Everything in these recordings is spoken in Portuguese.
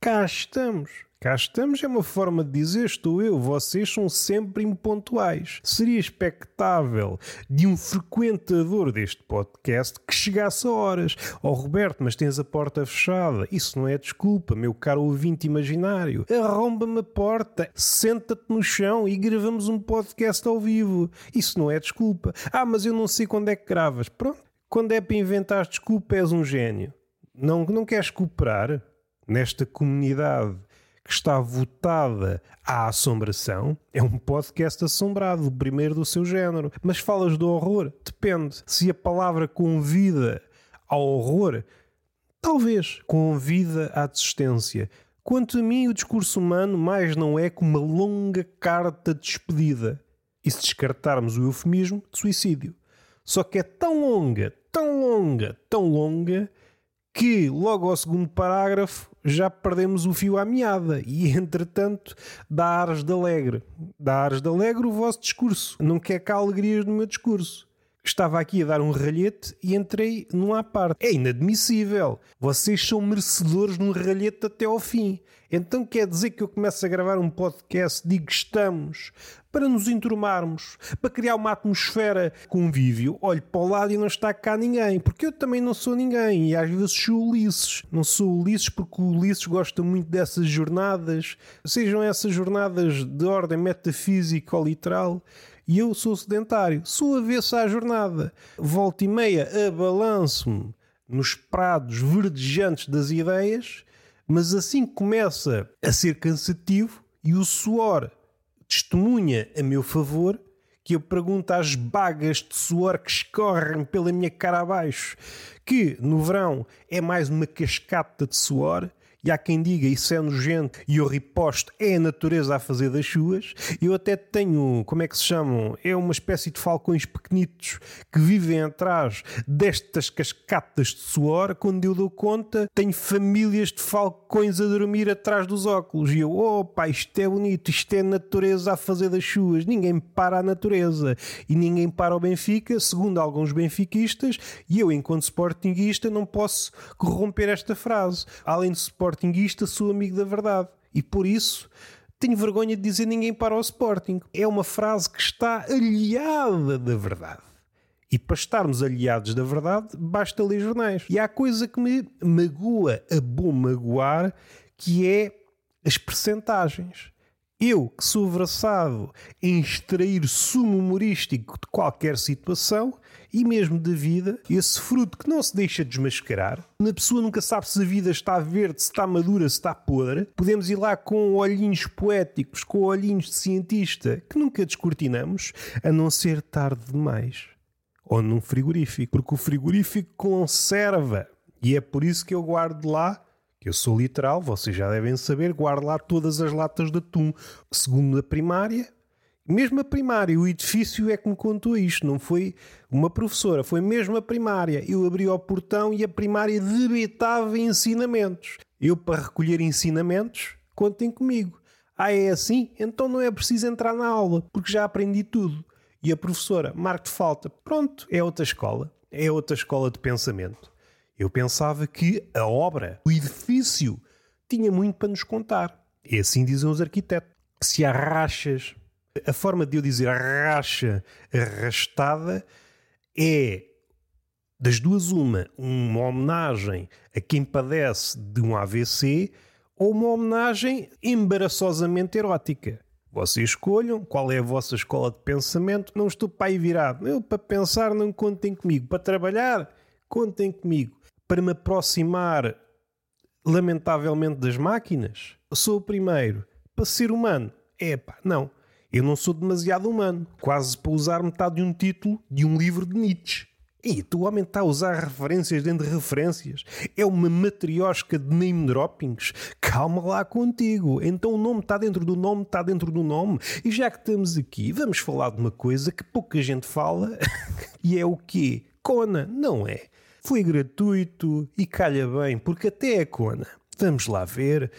Cá estamos. Cá estamos é uma forma de dizer estou eu, vocês são sempre impontuais. Seria expectável de um frequentador deste podcast que chegasse a horas. Oh Roberto, mas tens a porta fechada. Isso não é desculpa, meu caro ouvinte imaginário. Arromba-me a porta, senta-te no chão e gravamos um podcast ao vivo. Isso não é desculpa. Ah, mas eu não sei quando é que gravas. Pronto. Quando é para inventar desculpa, és um gênio. Não, não queres cooperar nesta comunidade que está votada à assombração, é um podcast assombrado, o primeiro do seu género. Mas falas do horror? Depende. Se a palavra convida ao horror, talvez convida à desistência. Quanto a mim, o discurso humano mais não é que uma longa carta de despedida. E se descartarmos o eufemismo, de suicídio. Só que é tão longa, tão longa, tão longa que logo ao segundo parágrafo já perdemos o fio à meada e entretanto dá ares de alegre. Dá ares de alegre o vosso discurso. Não quer cá alegrias no meu discurso. Estava aqui a dar um ralhete e entrei num à parte. É inadmissível. Vocês são merecedores de um ralhete até ao fim. Então quer dizer que eu começo a gravar um podcast, digo estamos, para nos enturmarmos, para criar uma atmosfera convívio. Olhe para o lado e não está cá ninguém, porque eu também não sou ninguém e às vezes sou Ulisses. Não sou Ulisses porque o Ulisses gosta muito dessas jornadas, sejam essas jornadas de ordem metafísica ou literal. E eu sou sedentário, sou avesso à jornada. Volta e meia abalanço-me nos prados verdejantes das ideias mas assim começa a ser cansativo e o suor testemunha a meu favor que eu pergunto às bagas de suor que escorrem pela minha cara abaixo, que no verão é mais uma cascata de suor e há quem diga isso é nojento e eu riposto, é a natureza a fazer das suas. Eu até tenho, como é que se chamam? É uma espécie de falcões pequenitos que vivem atrás destas cascatas de suor. Quando eu dou conta, tenho famílias de falcões a dormir atrás dos óculos. E eu, opa, isto é bonito, isto é a natureza a fazer das suas. Ninguém para a natureza e ninguém para o Benfica, segundo alguns benfiquistas, e eu, enquanto sportinguista, não posso corromper esta frase. Além de Sporting Sportinguista, sou amigo da verdade. E por isso tenho vergonha de dizer ninguém para o Sporting. É uma frase que está aliada da verdade. E para estarmos aliados da verdade, basta ler jornais. E há coisa que me magoa a bom magoar, que é as percentagens. Eu, que sou versado em extrair sumo humorístico de qualquer situação e mesmo da vida, esse fruto que não se deixa desmascarar, a pessoa nunca sabe se a vida está verde, se está madura, se está podre, podemos ir lá com olhinhos poéticos, com olhinhos de cientista, que nunca descortinamos, a não ser tarde demais. Ou num frigorífico, porque o frigorífico conserva. E é por isso que eu guardo lá que eu sou literal, vocês já devem saber, guardo lá todas as latas de atum. Segundo a primária, mesmo a primária, o edifício é que me contou isto, não foi uma professora, foi mesmo a primária. Eu abri o portão e a primária debitava ensinamentos. Eu, para recolher ensinamentos, contem comigo. Ah, é assim? Então não é preciso entrar na aula, porque já aprendi tudo. E a professora, marco de falta. Pronto, é outra escola. É outra escola de pensamento. Eu pensava que a obra, o edifício, tinha muito para nos contar. E assim dizem os arquitetos. Se há rachas, a forma de eu dizer racha arrastada é das duas uma, uma homenagem a quem padece de um AVC ou uma homenagem embaraçosamente erótica. Vocês escolham qual é a vossa escola de pensamento. Não estou para aí virado. Eu, para pensar, não contem comigo. Para trabalhar, contem comigo para me aproximar, lamentavelmente, das máquinas? Sou o primeiro. Para ser humano? Epá, não. Eu não sou demasiado humano. Quase para usar metade de um título de um livro de Nietzsche. E tu homem está a usar referências dentro de referências. É uma matriosca de name droppings. Calma lá contigo. Então o nome está dentro do nome, está dentro do nome. E já que estamos aqui, vamos falar de uma coisa que pouca gente fala. e é o quê? Cona, não é? Foi gratuito e calha bem, porque até é Cona. Vamos lá ver.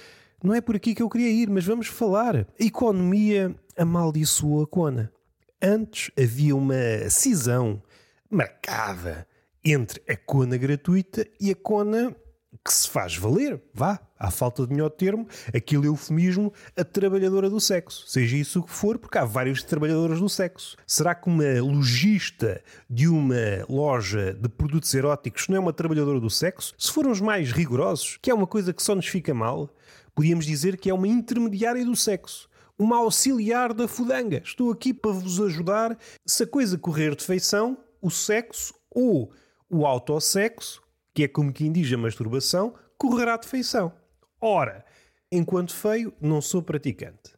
Não é por aqui que eu queria ir, mas vamos falar. A economia amaldiçoou a Cona. Antes havia uma cisão marcada entre a Cona gratuita e a Cona que se faz valer, vá, à falta de melhor termo, aquele eufemismo, a trabalhadora do sexo. Seja isso o que for, porque há vários trabalhadoras do sexo. Será que uma lojista de uma loja de produtos eróticos não é uma trabalhadora do sexo? Se formos mais rigorosos, que é uma coisa que só nos fica mal, podíamos dizer que é uma intermediária do sexo. Uma auxiliar da fudanga. Estou aqui para vos ajudar. Se a coisa correr de feição, o sexo ou o autossexo que é como quem diz a masturbação, correrá de feição. Ora, enquanto feio, não sou praticante.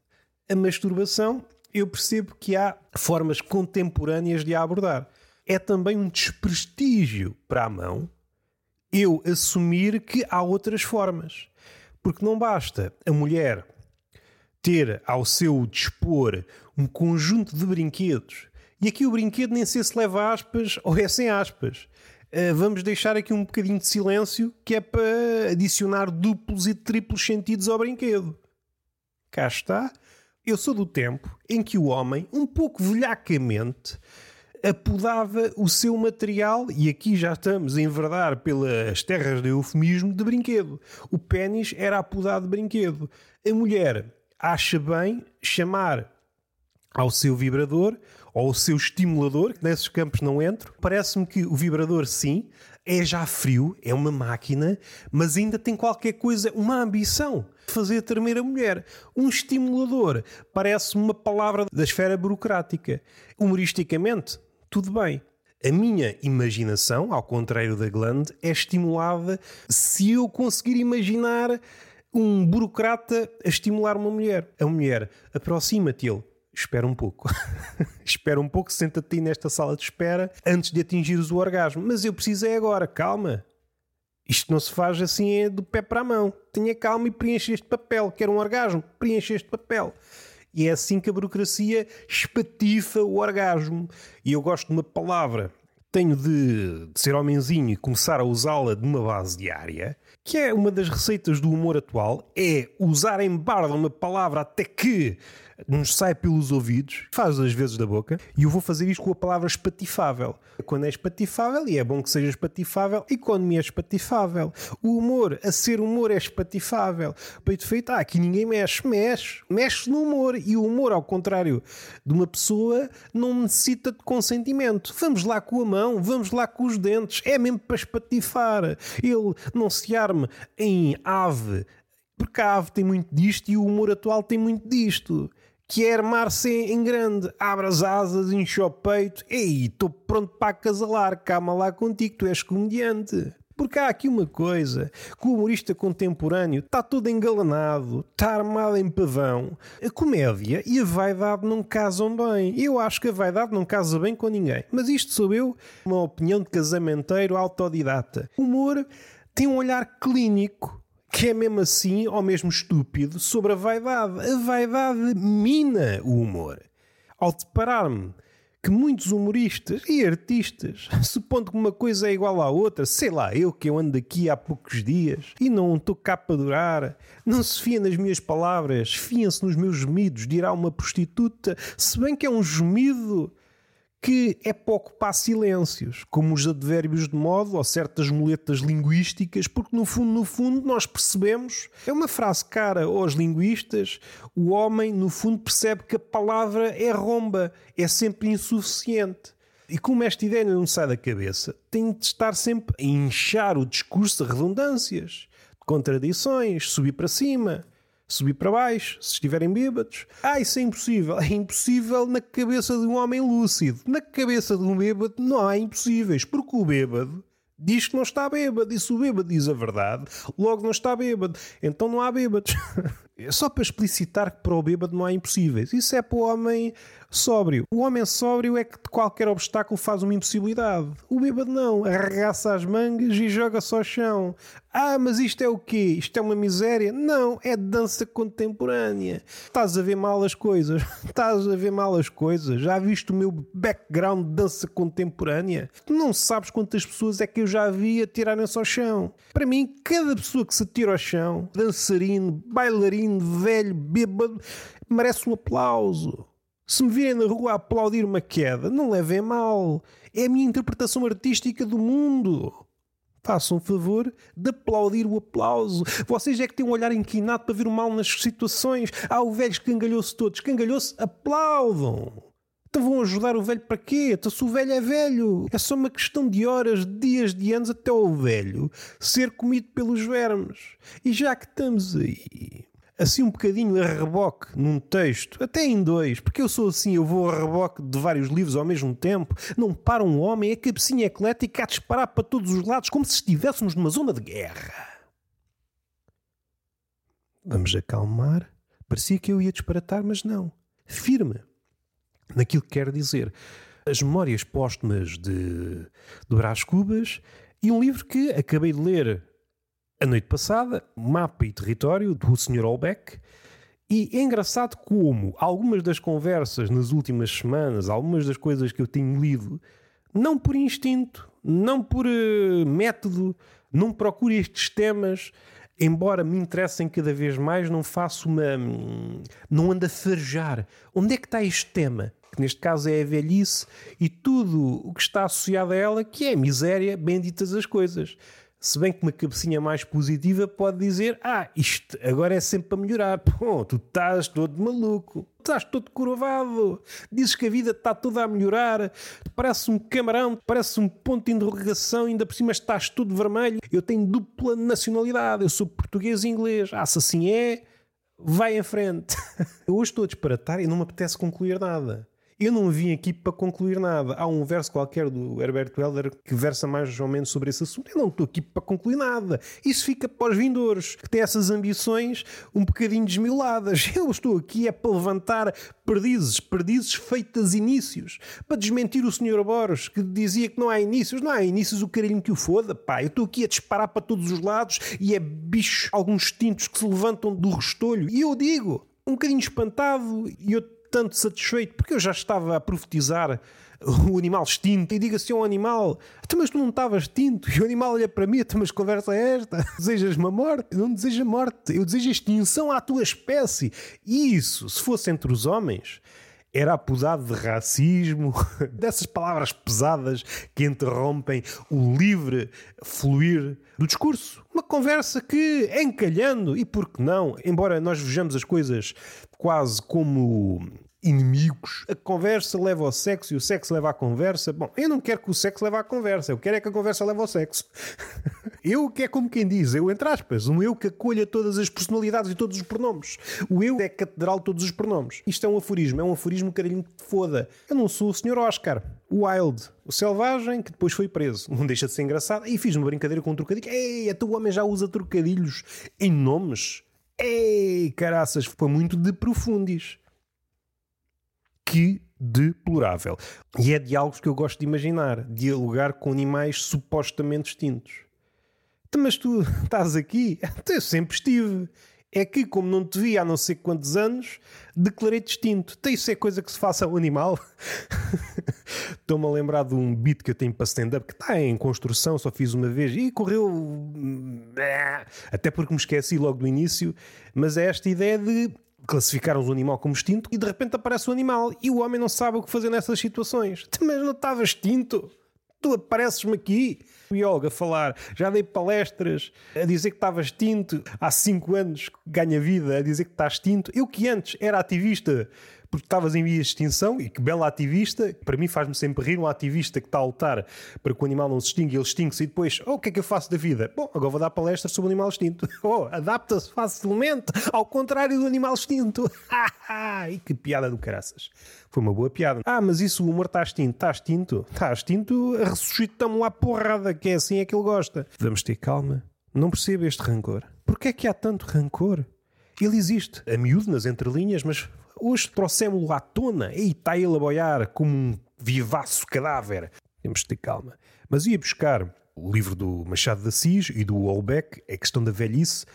A masturbação, eu percebo que há formas contemporâneas de a abordar. É também um desprestígio para a mão eu assumir que há outras formas. Porque não basta a mulher ter ao seu dispor um conjunto de brinquedos. E aqui o brinquedo nem sei se leva aspas ou é sem aspas. Eh, vamos deixar aqui um bocadinho de silêncio, que é para adicionar duplos e triplos sentidos ao brinquedo. Cá está. Eu sou do tempo em que o homem, um pouco velhacamente, apodava o seu material, e aqui já estamos a enverdar pelas terras do eufemismo, de brinquedo. O pênis era apodado de brinquedo. A mulher acha bem chamar ao seu vibrador ou o seu estimulador, que nesses campos não entro. Parece-me que o vibrador, sim, é já frio, é uma máquina, mas ainda tem qualquer coisa, uma ambição fazer tremer a mulher. Um estimulador parece-me uma palavra da esfera burocrática. Humoristicamente, tudo bem. A minha imaginação, ao contrário da glande, é estimulada se eu conseguir imaginar um burocrata a estimular uma mulher. A mulher aproxima-te ele espera um pouco. espera um pouco, senta-te nesta sala de espera antes de atingires o orgasmo. Mas eu preciso é agora, calma. Isto não se faz assim é do pé para a mão. Tenha calma e preenche este papel. Quer um orgasmo? Preenche este papel. E é assim que a burocracia espatifa o orgasmo. E eu gosto de uma palavra. Tenho de, de ser homenzinho e começar a usá-la de uma base diária, que é uma das receitas do humor atual, é usar em barda uma palavra até que nos sai pelos ouvidos, faz as vezes da boca, e eu vou fazer isto com a palavra espatifável. Quando é espatifável, e é bom que seja espatifável, economia é espatifável. O humor, a ser humor, é espatifável. Peito feito, ah, aqui ninguém mexe, mexe, mexe no humor. E o humor, ao contrário de uma pessoa, não necessita de consentimento. Vamos lá com a mão, vamos lá com os dentes, é mesmo para espatifar. Ele não se arme em ave porque a ave tem muito disto e o humor atual tem muito disto que é armar-se em grande. Abre as asas, enche o peito. Ei, estou pronto para acasalar. Calma lá contigo, tu és comediante. Porque há aqui uma coisa, que o humorista contemporâneo está todo engalanado, está armado em pavão. A comédia e a vaidade não casam bem. Eu acho que a vaidade não casa bem com ninguém. Mas isto sou eu, uma opinião de casamenteiro autodidata. O humor tem um olhar clínico que é mesmo assim, ou mesmo estúpido, sobre a vaidade. A vaidade mina o humor. Ao deparar-me que muitos humoristas e artistas, supondo que uma coisa é igual à outra, sei lá, eu que eu ando aqui há poucos dias e não estou cá para durar, não se fia nas minhas palavras, fia-se nos meus gemidos, dirá uma prostituta, se bem que é um gemido que é para ocupar silêncios, como os advérbios de modo ou certas muletas linguísticas, porque no fundo, no fundo, nós percebemos, é uma frase cara aos linguistas, o homem, no fundo, percebe que a palavra é romba, é sempre insuficiente. E como esta ideia não sai da cabeça, tem de estar sempre a inchar o discurso de redundâncias, de contradições, subir para cima subir para baixo, se estiverem bêbados. Ah, isso é impossível. É impossível na cabeça de um homem lúcido. Na cabeça de um bêbado não há impossíveis, porque o bêbado diz que não está bêbado. E se o bêbado diz a verdade, logo não está bêbado. Então não há bêbados. Só para explicitar que para o bêbado não há impossíveis. Isso é para o homem sóbrio. O homem sóbrio é que de qualquer obstáculo faz uma impossibilidade. O bêbado não. Arregaça as mangas e joga-se ao chão. Ah, mas isto é o quê? Isto é uma miséria? Não, é dança contemporânea. Estás a ver mal as coisas. Estás a ver mal as coisas. Já viste o meu background de dança contemporânea? Tu não sabes quantas pessoas é que eu já vi atirarem-se ao chão. Para mim, cada pessoa que se tira ao chão, dançarino, bailarino, velho, bêbado, merece um aplauso. Se me virem na rua a aplaudir uma queda, não levem mal. É a minha interpretação artística do mundo. Façam um favor de aplaudir o aplauso. Vocês é que têm um olhar inquinado para ver o mal nas situações. Ah, o velho escangalhou-se todo. Escangalhou-se, aplaudam. Então vão ajudar o velho para quê? Então se o velho é velho, é só uma questão de horas, de dias, de anos até o velho ser comido pelos vermes. E já que estamos aí, assim um bocadinho a reboque num texto, até em dois, porque eu sou assim, eu vou a reboque de vários livros ao mesmo tempo, não para um homem, é cabecinha eclética a disparar para todos os lados como se estivéssemos numa zona de guerra. Vamos acalmar. Parecia que eu ia disparatar, mas não. Firme naquilo que quer dizer. As Memórias Póstumas de, de Brás Cubas e um livro que acabei de ler a noite passada, Mapa e Território, do Sr. Olbeck. E é engraçado como algumas das conversas nas últimas semanas, algumas das coisas que eu tenho lido, não por instinto, não por uh, método, não procuro estes temas, embora me interessem cada vez mais, não faço uma. Hum, não ando a farejar. Onde é que está este tema? Que neste caso é a velhice e tudo o que está associado a ela, que é miséria, benditas as coisas. Se bem que uma cabecinha mais positiva pode dizer: Ah, isto agora é sempre para melhorar. Pô, tu estás todo maluco, estás todo curvado. Dizes que a vida está toda a melhorar. Parece um camarão, parece um ponto de interrogação. Ainda por cima estás tudo vermelho. Eu tenho dupla nacionalidade. Eu sou português e inglês. Ah, se assim é, vai em frente. Eu hoje estou a disparatar e não me apetece concluir nada. Eu não vim aqui para concluir nada. Há um verso qualquer do Herbert Welder que versa mais ou menos sobre esse assunto. Eu não estou aqui para concluir nada. Isso fica para os vindores, que têm essas ambições um bocadinho desmioladas. Eu estou aqui é para levantar perdizes, perdizes feitas inícios, para desmentir o Sr. Boros, que dizia que não há inícios. Não há inícios, o carinho que o foda, pá. Eu estou aqui a disparar para todos os lados e é bicho, alguns tintos que se levantam do restolho. E eu digo, um bocadinho espantado e eu tanto satisfeito, porque eu já estava a profetizar o animal extinto e diga assim ao animal: então, mas tu não estavas extinto? E o animal olha para mim: então, mas conversa é esta? Desejas-me a morte? Não desejo a morte, eu desejo extinção à tua espécie. E isso, se fosse entre os homens, era apodado de racismo, dessas palavras pesadas que interrompem o livre fluir do discurso. Uma conversa que, encalhando, e por que não, embora nós vejamos as coisas quase como inimigos. A conversa leva ao sexo e o sexo leva à conversa. Bom, eu não quero que o sexo leve à conversa, eu quero é que a conversa leve ao sexo. eu que é como quem diz, eu entre aspas, um eu que acolha todas as personalidades e todos os pronomes. O eu é catedral de todos os pronomes. Isto é um aforismo, é um aforismo carinho que foda. Eu não sou o Sr. Oscar, Wild, o selvagem que depois foi preso. Não deixa de ser engraçado. E fiz uma brincadeira com um trocadilho. Ei, até o homem já usa trocadilhos em nomes. Ei, caraças, foi muito de profundis. Que deplorável. E é diálogos que eu gosto de imaginar. Dialogar com animais supostamente extintos. Mas tu estás aqui? Eu sempre estive. É que, como não te vi há não sei quantos anos, declarei distinto. Então, isso é coisa que se faça ao animal? Estou-me a lembrar de um beat que eu tenho para stand-up que está em construção, só fiz uma vez e correu. Até porque me esqueci logo do início. Mas é esta ideia de classificarmos o animal como extinto e de repente aparece o animal e o homem não sabe o que fazer nessas situações. Mas não estava extinto? Tu apareces-me aqui, biólogo, a falar. Já dei palestras a dizer que estava extinto há 5 anos, ganha vida, a dizer que está extinto. Eu que antes era ativista porque estavas em vias de extinção e que bela ativista, para mim faz-me sempre rir um ativista que está a lutar para que o animal não se extinga, ele extingue-se e depois, oh, o que é que eu faço da vida? Bom, agora vou dar palestras sobre o animal extinto. Oh, adapta-se facilmente ao contrário do animal extinto. e que piada do caraças. Foi uma boa piada. Ah, mas isso o humor está extinto. Está extinto? Está extinto, ressuscitamos lá porrada, que é assim é que ele gosta. Vamos ter calma. Não percebo este rancor. Porquê é que há tanto rancor? Ele existe, a miúdo nas entrelinhas, mas Hoje trouxemos-lo à tona e está ele a boiar como um vivaço cadáver. Temos de ter calma. Mas ia buscar o livro do Machado de Assis e do Holbeck, A Questão da Velhice.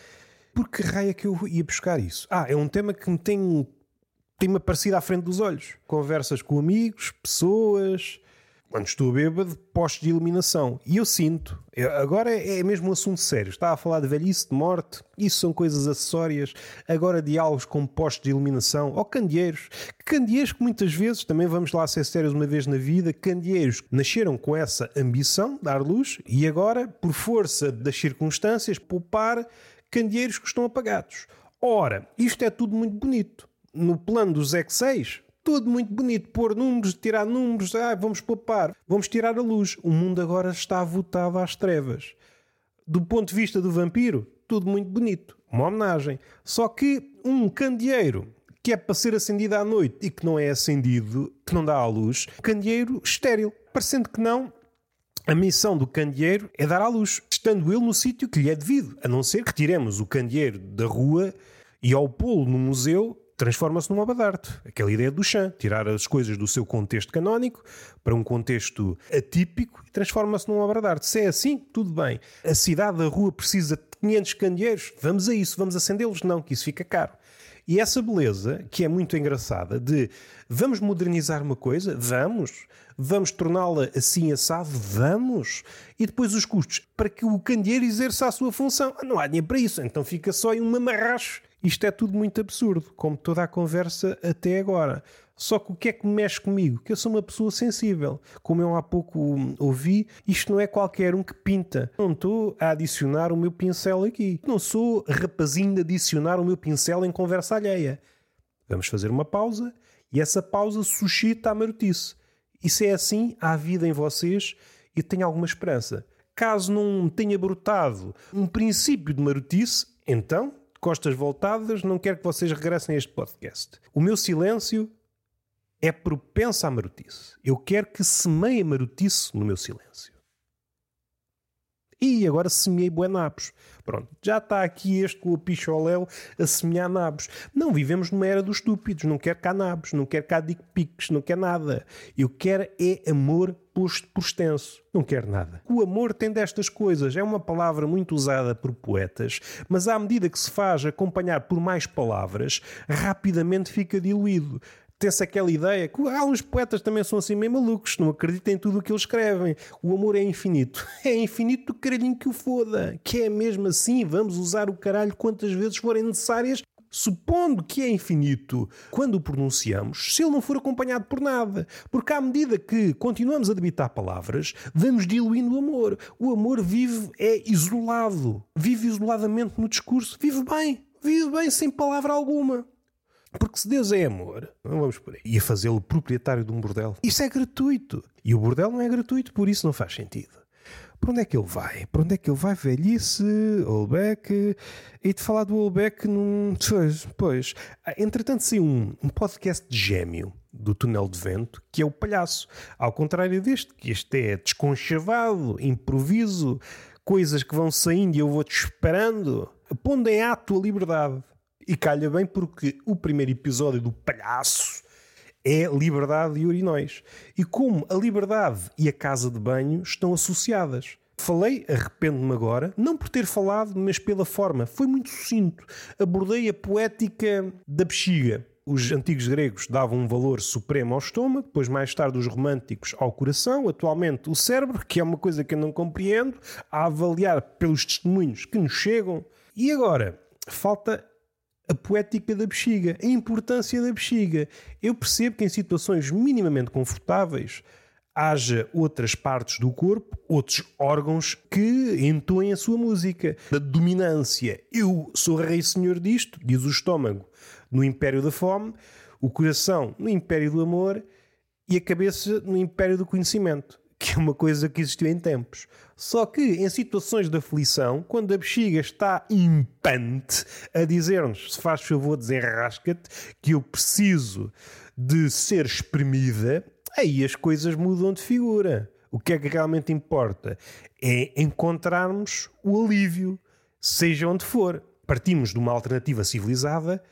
Por que raia que eu ia buscar isso? Ah, é um tema que me tem, tem-me aparecido à frente dos olhos. Conversas com amigos, pessoas, quando estou bêbado, postos de iluminação. E eu sinto. Eu, agora é, é mesmo um assunto sério. Estava a falar de velhice, de morte. Isso são coisas acessórias. Agora diálogos com postos de iluminação. Ou candeeiros. Candeeiros que muitas vezes, também vamos lá ser sérios uma vez na vida, candeeiros nasceram com essa ambição, dar luz, e agora, por força das circunstâncias, poupar candeeiros que estão apagados. Ora, isto é tudo muito bonito. No plano dos X6, tudo muito bonito, pôr números, tirar números, ah, vamos poupar, vamos tirar a luz. O mundo agora está votado às trevas. Do ponto de vista do vampiro, tudo muito bonito, uma homenagem. Só que um candeeiro que é para ser acendido à noite e que não é acendido, que não dá à luz, candeeiro estéril. Parecendo que não, a missão do candeeiro é dar à luz, estando ele no sítio que lhe é devido, a não ser que tiremos o candeeiro da rua e ao pô-lo no museu transforma-se de arte. Aquela ideia do chão, tirar as coisas do seu contexto canónico para um contexto atípico e transforma-se de arte. Se é assim, tudo bem. A cidade da rua precisa de 500 candeeiros, vamos a isso, vamos acendê-los? Não, que isso fica caro. E essa beleza, que é muito engraçada, de vamos modernizar uma coisa? Vamos. Vamos torná-la assim assado? Vamos. E depois os custos para que o candeeiro exerça a sua função. Ah, não há dinheiro para isso, então fica só em um mamarracho isto é tudo muito absurdo, como toda a conversa até agora. Só que o que é que mexe comigo? Que eu sou uma pessoa sensível. Como eu há pouco ouvi, isto não é qualquer um que pinta. Não estou a adicionar o meu pincel aqui. Não sou rapazinho de adicionar o meu pincel em conversa alheia. Vamos fazer uma pausa e essa pausa suscita a marotice. E se é assim, há vida em vocês e tenho alguma esperança. Caso não tenha brotado um princípio de marotice, então costas voltadas, não quero que vocês regressem a este podcast. O meu silêncio é propenso à marotice. Eu quero que semeie marotice no meu silêncio. E agora semeei bué nabos. Pronto, já está aqui este com o picholéu a semear nabos. Não vivemos numa era dos estúpidos. Não quero cá nabos, não quero cá dick pics, não quero nada. Eu quero é amor posto por extenso. Não quero nada. O amor tem destas coisas. É uma palavra muito usada por poetas, mas à medida que se faz acompanhar por mais palavras, rapidamente fica diluído tem-se aquela ideia que os poetas também são assim meio malucos, não acreditam em tudo o que eles escrevem. O amor é infinito. É infinito do caralhinho que o foda. Que é mesmo assim, vamos usar o caralho quantas vezes forem necessárias, supondo que é infinito. Quando o pronunciamos, se ele não for acompanhado por nada. Porque à medida que continuamos a debitar palavras, vamos diluindo o amor. O amor vive, é isolado. Vive isoladamente no discurso. Vive bem. Vive bem sem palavra alguma. Porque se Deus é amor, não vamos por aí, e a fazê-lo proprietário de um bordel, isso é gratuito. E o bordel não é gratuito, por isso não faz sentido. Para onde é que ele vai? Para onde é que ele vai? Velhice, Olbeck. E de falar do Olbeck num. Pois, pois. Entretanto, saiu um, um podcast de gêmeo do Túnel de Vento, que é o palhaço. Ao contrário deste, que este é desconchavado, improviso, coisas que vão saindo e eu vou-te esperando, pondo em ato a liberdade. E calha bem porque o primeiro episódio do Palhaço é liberdade e urinóis. E como a liberdade e a casa de banho estão associadas. Falei, arrependo-me agora, não por ter falado, mas pela forma. Foi muito sucinto. Abordei a poética da bexiga. Os antigos gregos davam um valor supremo ao estômago, depois, mais tarde, os românticos ao coração, atualmente o cérebro, que é uma coisa que eu não compreendo, a avaliar pelos testemunhos que nos chegam. E agora, falta a poética da bexiga, a importância da bexiga. Eu percebo que em situações minimamente confortáveis haja outras partes do corpo, outros órgãos que entoem a sua música. Da dominância. Eu sou rei senhor disto, diz o estômago, no império da fome, o coração no império do amor e a cabeça no império do conhecimento que é uma coisa que existiu em tempos. Só que em situações de aflição, quando a bexiga está impante a dizer-nos, se faz favor, desenrasca-te, que eu preciso de ser espremida, aí as coisas mudam de figura. O que é que realmente importa? É encontrarmos o alívio, seja onde for. Partimos de uma alternativa civilizada,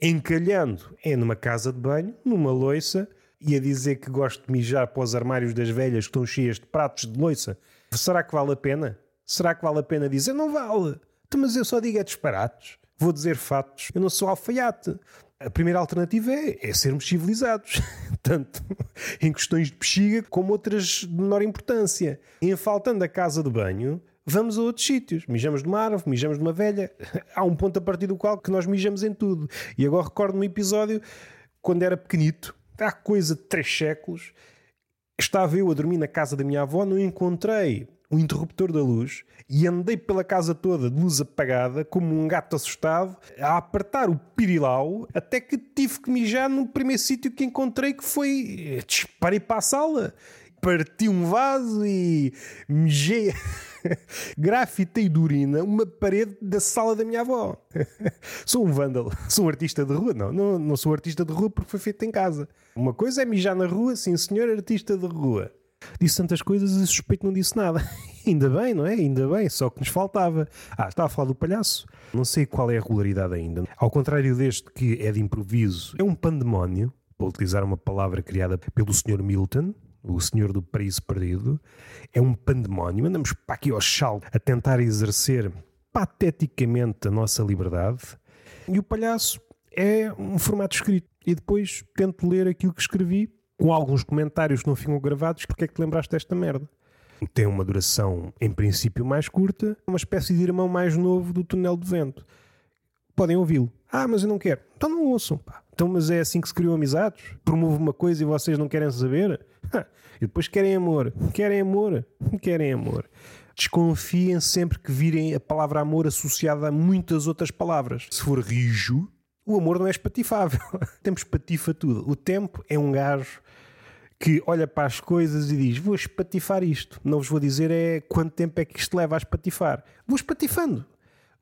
encalhando é numa casa de banho, numa loiça, e a dizer que gosto de mijar para os armários das velhas que estão cheias de pratos de loiça, será que vale a pena? Será que vale a pena dizer? Não vale. Então, mas eu só digo é disparates. Vou dizer fatos. Eu não sou alfaiate. A primeira alternativa é, é sermos civilizados, tanto em questões de bexiga como outras de menor importância. Em faltando a casa de banho, vamos a outros sítios. Mijamos de uma árvore, mijamos de uma velha. Há um ponto a partir do qual que nós mijamos em tudo. E agora recordo-me um episódio quando era pequenito, há coisa de três séculos, estava eu a dormir na casa da minha avó, não encontrei o interruptor da luz e andei pela casa toda de luz apagada, como um gato assustado, a apertar o pirilau, até que tive que mijar no primeiro sítio que encontrei, que foi. Disparei para a sala, parti um vaso e mijei. grafitei de urina uma parede da sala da minha avó. sou um vândalo, sou um artista de rua. Não, não, não sou artista de rua porque foi feito em casa. Uma coisa é mijar na rua, sim senhor artista de rua. Disse tantas coisas e suspeito não disse nada. Ainda bem, não é? Ainda bem, só que nos faltava. Ah, estava a falar do palhaço. Não sei qual é a regularidade ainda. Ao contrário deste que é de improviso, é um pandemónio, para utilizar uma palavra criada pelo Sr. Milton, o Senhor do Paraíso Perdido. É um pandemónio. Andamos para aqui ao chal a tentar exercer pateticamente a nossa liberdade. E o palhaço é um formato escrito. E depois tento ler aquilo que escrevi com alguns comentários que não ficam gravados, porque é que te lembraste desta merda? Tem uma duração, em princípio, mais curta, uma espécie de irmão mais novo do túnel de vento. Podem ouvi-lo. Ah, mas eu não quero. Então não ouçam, pá. Então, mas é assim que se criam amizades? Promove uma coisa e vocês não querem saber? e depois querem amor. Querem amor. Querem amor. Desconfiem sempre que virem a palavra amor associada a muitas outras palavras. Se for rijo, o amor não é espatifável. Temos patifa tudo. O tempo é um gajo que olha para as coisas e diz: Vou espatifar isto. Não vos vou dizer é quanto tempo é que isto leva a espatifar. Vou espatifando.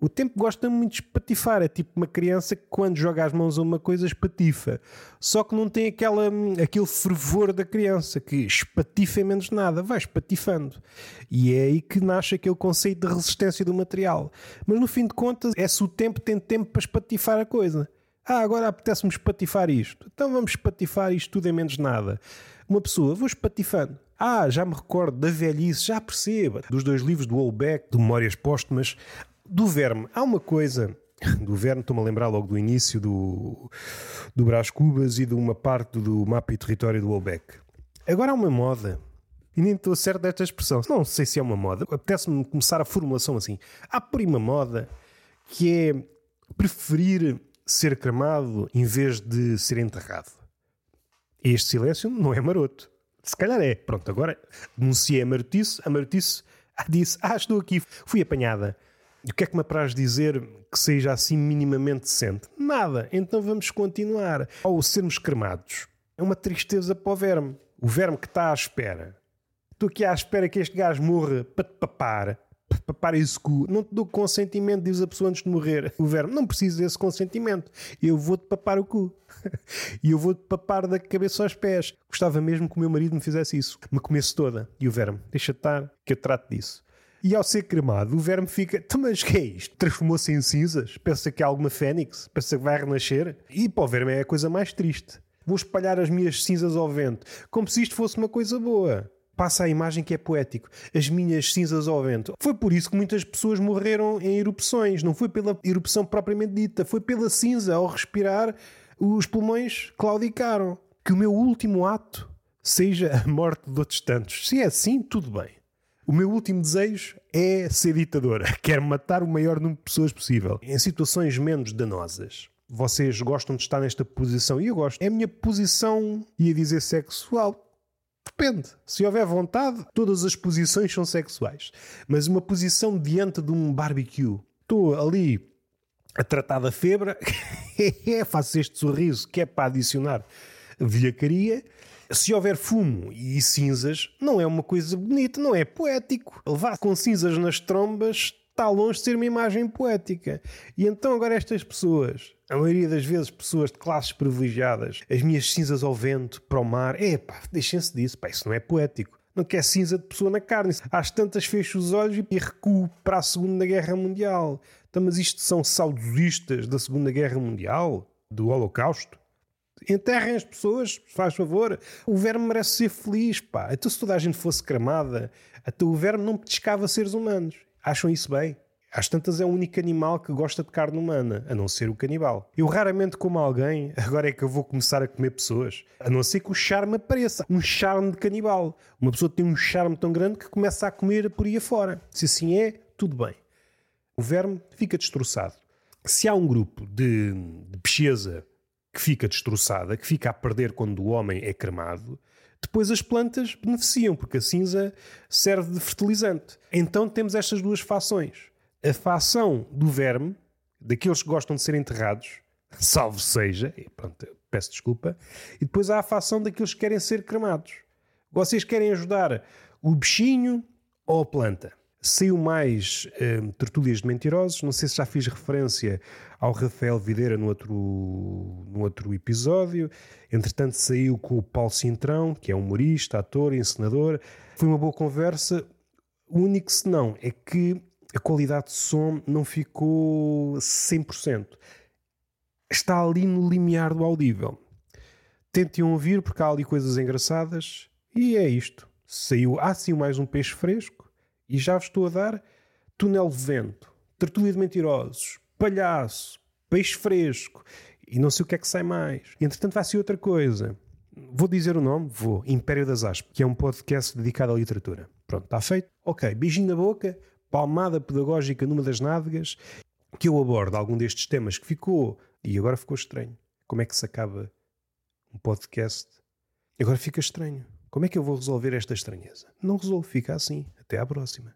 O tempo gosta muito de espatifar. É tipo uma criança que, quando joga as mãos a uma coisa, espatifa. Só que não tem aquela, aquele fervor da criança que espatifa menos nada. Vai espatifando. E é aí que nasce aquele conceito de resistência do material. Mas no fim de contas, é se o tempo tem tempo para espatifar a coisa. Ah, agora apetece-me espatifar isto. Então vamos espatifar isto tudo em menos nada uma pessoa, vou espatifando. Ah, já me recordo da velhice, já perceba, dos dois livros do Olbeck, de Memórias Póstumas, do Verme. Há uma coisa do Verme, estou-me a lembrar logo do início do, do Brás Cubas e de uma parte do mapa e território do Olbeck. Agora há uma moda, e nem estou certo desta expressão, não sei se é uma moda, apetece-me começar a formulação assim. Há por uma moda que é preferir ser cremado em vez de ser enterrado. Este silêncio não é maroto. Se calhar é. Pronto, agora denunciei a marotice. A marotice disse: Ah, estou aqui, fui apanhada. E o que é que me apraz dizer que seja assim minimamente decente? Nada. Então vamos continuar. Ao sermos cremados, é uma tristeza para o verme. O verme que está à espera. Estou aqui à espera que este gajo morra para te papar papar esse cu. Não te dou consentimento, diz a pessoa antes de morrer. O verme, não precisa desse consentimento. Eu vou-te papar o cu. e eu vou-te papar da cabeça aos pés. Gostava mesmo que o meu marido me fizesse isso. Me comesse toda. E o verme, deixa estar, que eu trato disso. E ao ser cremado, o verme fica. Então, mas que é isto? Transformou-se em cinzas? Pensa que é alguma fênix? Pensa que vai renascer? E para o verme é a coisa mais triste. Vou espalhar as minhas cinzas ao vento, como se isto fosse uma coisa boa passa a imagem que é poético. As minhas cinzas ao vento. Foi por isso que muitas pessoas morreram em erupções. Não foi pela erupção propriamente dita, foi pela cinza. Ao respirar, os pulmões claudicaram. Que o meu último ato seja a morte de outros tantos. Se é assim, tudo bem. O meu último desejo é ser ditadora. Quero matar o maior número de pessoas possível. Em situações menos danosas. Vocês gostam de estar nesta posição? E eu gosto. É a minha posição, ia dizer sexual Depende. Se houver vontade, todas as posições são sexuais. Mas uma posição diante de um barbecue. Estou ali a tratar da febre, faço este sorriso que é para adicionar velhacaria. Se houver fumo e cinzas, não é uma coisa bonita, não é poético. Levar com cinzas nas trombas está longe de ser uma imagem poética. E então agora estas pessoas, a maioria das vezes pessoas de classes privilegiadas, as minhas cinzas ao vento, para o mar, é pá, deixem-se disso, pá, isso não é poético. Não quer cinza de pessoa na carne. Às tantas fecho os olhos e recuo para a Segunda Guerra Mundial. Então, mas isto são saudosistas da Segunda Guerra Mundial? Do Holocausto? Enterrem as pessoas, faz favor. O verme merece ser feliz, pá. Então, se toda a gente fosse cremada, até o verme não petiscava seres humanos. Acham isso bem? Às tantas é o único animal que gosta de carne humana, a não ser o canibal. Eu raramente como alguém, agora é que eu vou começar a comer pessoas, a não ser que o charme apareça. Um charme de canibal. Uma pessoa tem um charme tão grande que começa a comer por aí afora. Se assim é, tudo bem. O verme fica destroçado. Se há um grupo de, de pesquisa que fica destroçada, que fica a perder quando o homem é cremado, depois as plantas beneficiam, porque a cinza serve de fertilizante. Então temos estas duas fações. A fação do verme, daqueles que gostam de ser enterrados, salvo seja, pronto, peço desculpa, e depois há a fação daqueles que querem ser cremados. Vocês querem ajudar o bichinho ou a planta? Saiu mais um, Tertúlias de Mentirosos. Não sei se já fiz referência ao Rafael Videira no outro, no outro episódio. Entretanto, saiu com o Paulo Cintrão, que é humorista, ator, encenador. Foi uma boa conversa. O único senão é que a qualidade de som não ficou 100%. Está ali no limiar do audível. Tentem ouvir porque há ali coisas engraçadas. E é isto. Saiu, há sim mais um peixe fresco e já vos estou a dar túnel de vento, tertúlia de mentirosos, palhaço, peixe fresco e não sei o que é que sai mais. Entretanto, vai ser outra coisa. Vou dizer o nome? Vou. Império das Aspas, que é um podcast dedicado à literatura. Pronto, está feito? Ok, beijinho na boca, palmada pedagógica numa das nádegas, que eu abordo algum destes temas que ficou, e agora ficou estranho. Como é que se acaba um podcast? Agora fica estranho. Como é que eu vou resolver esta estranheza? Não resolvo, fica assim. Até à próxima.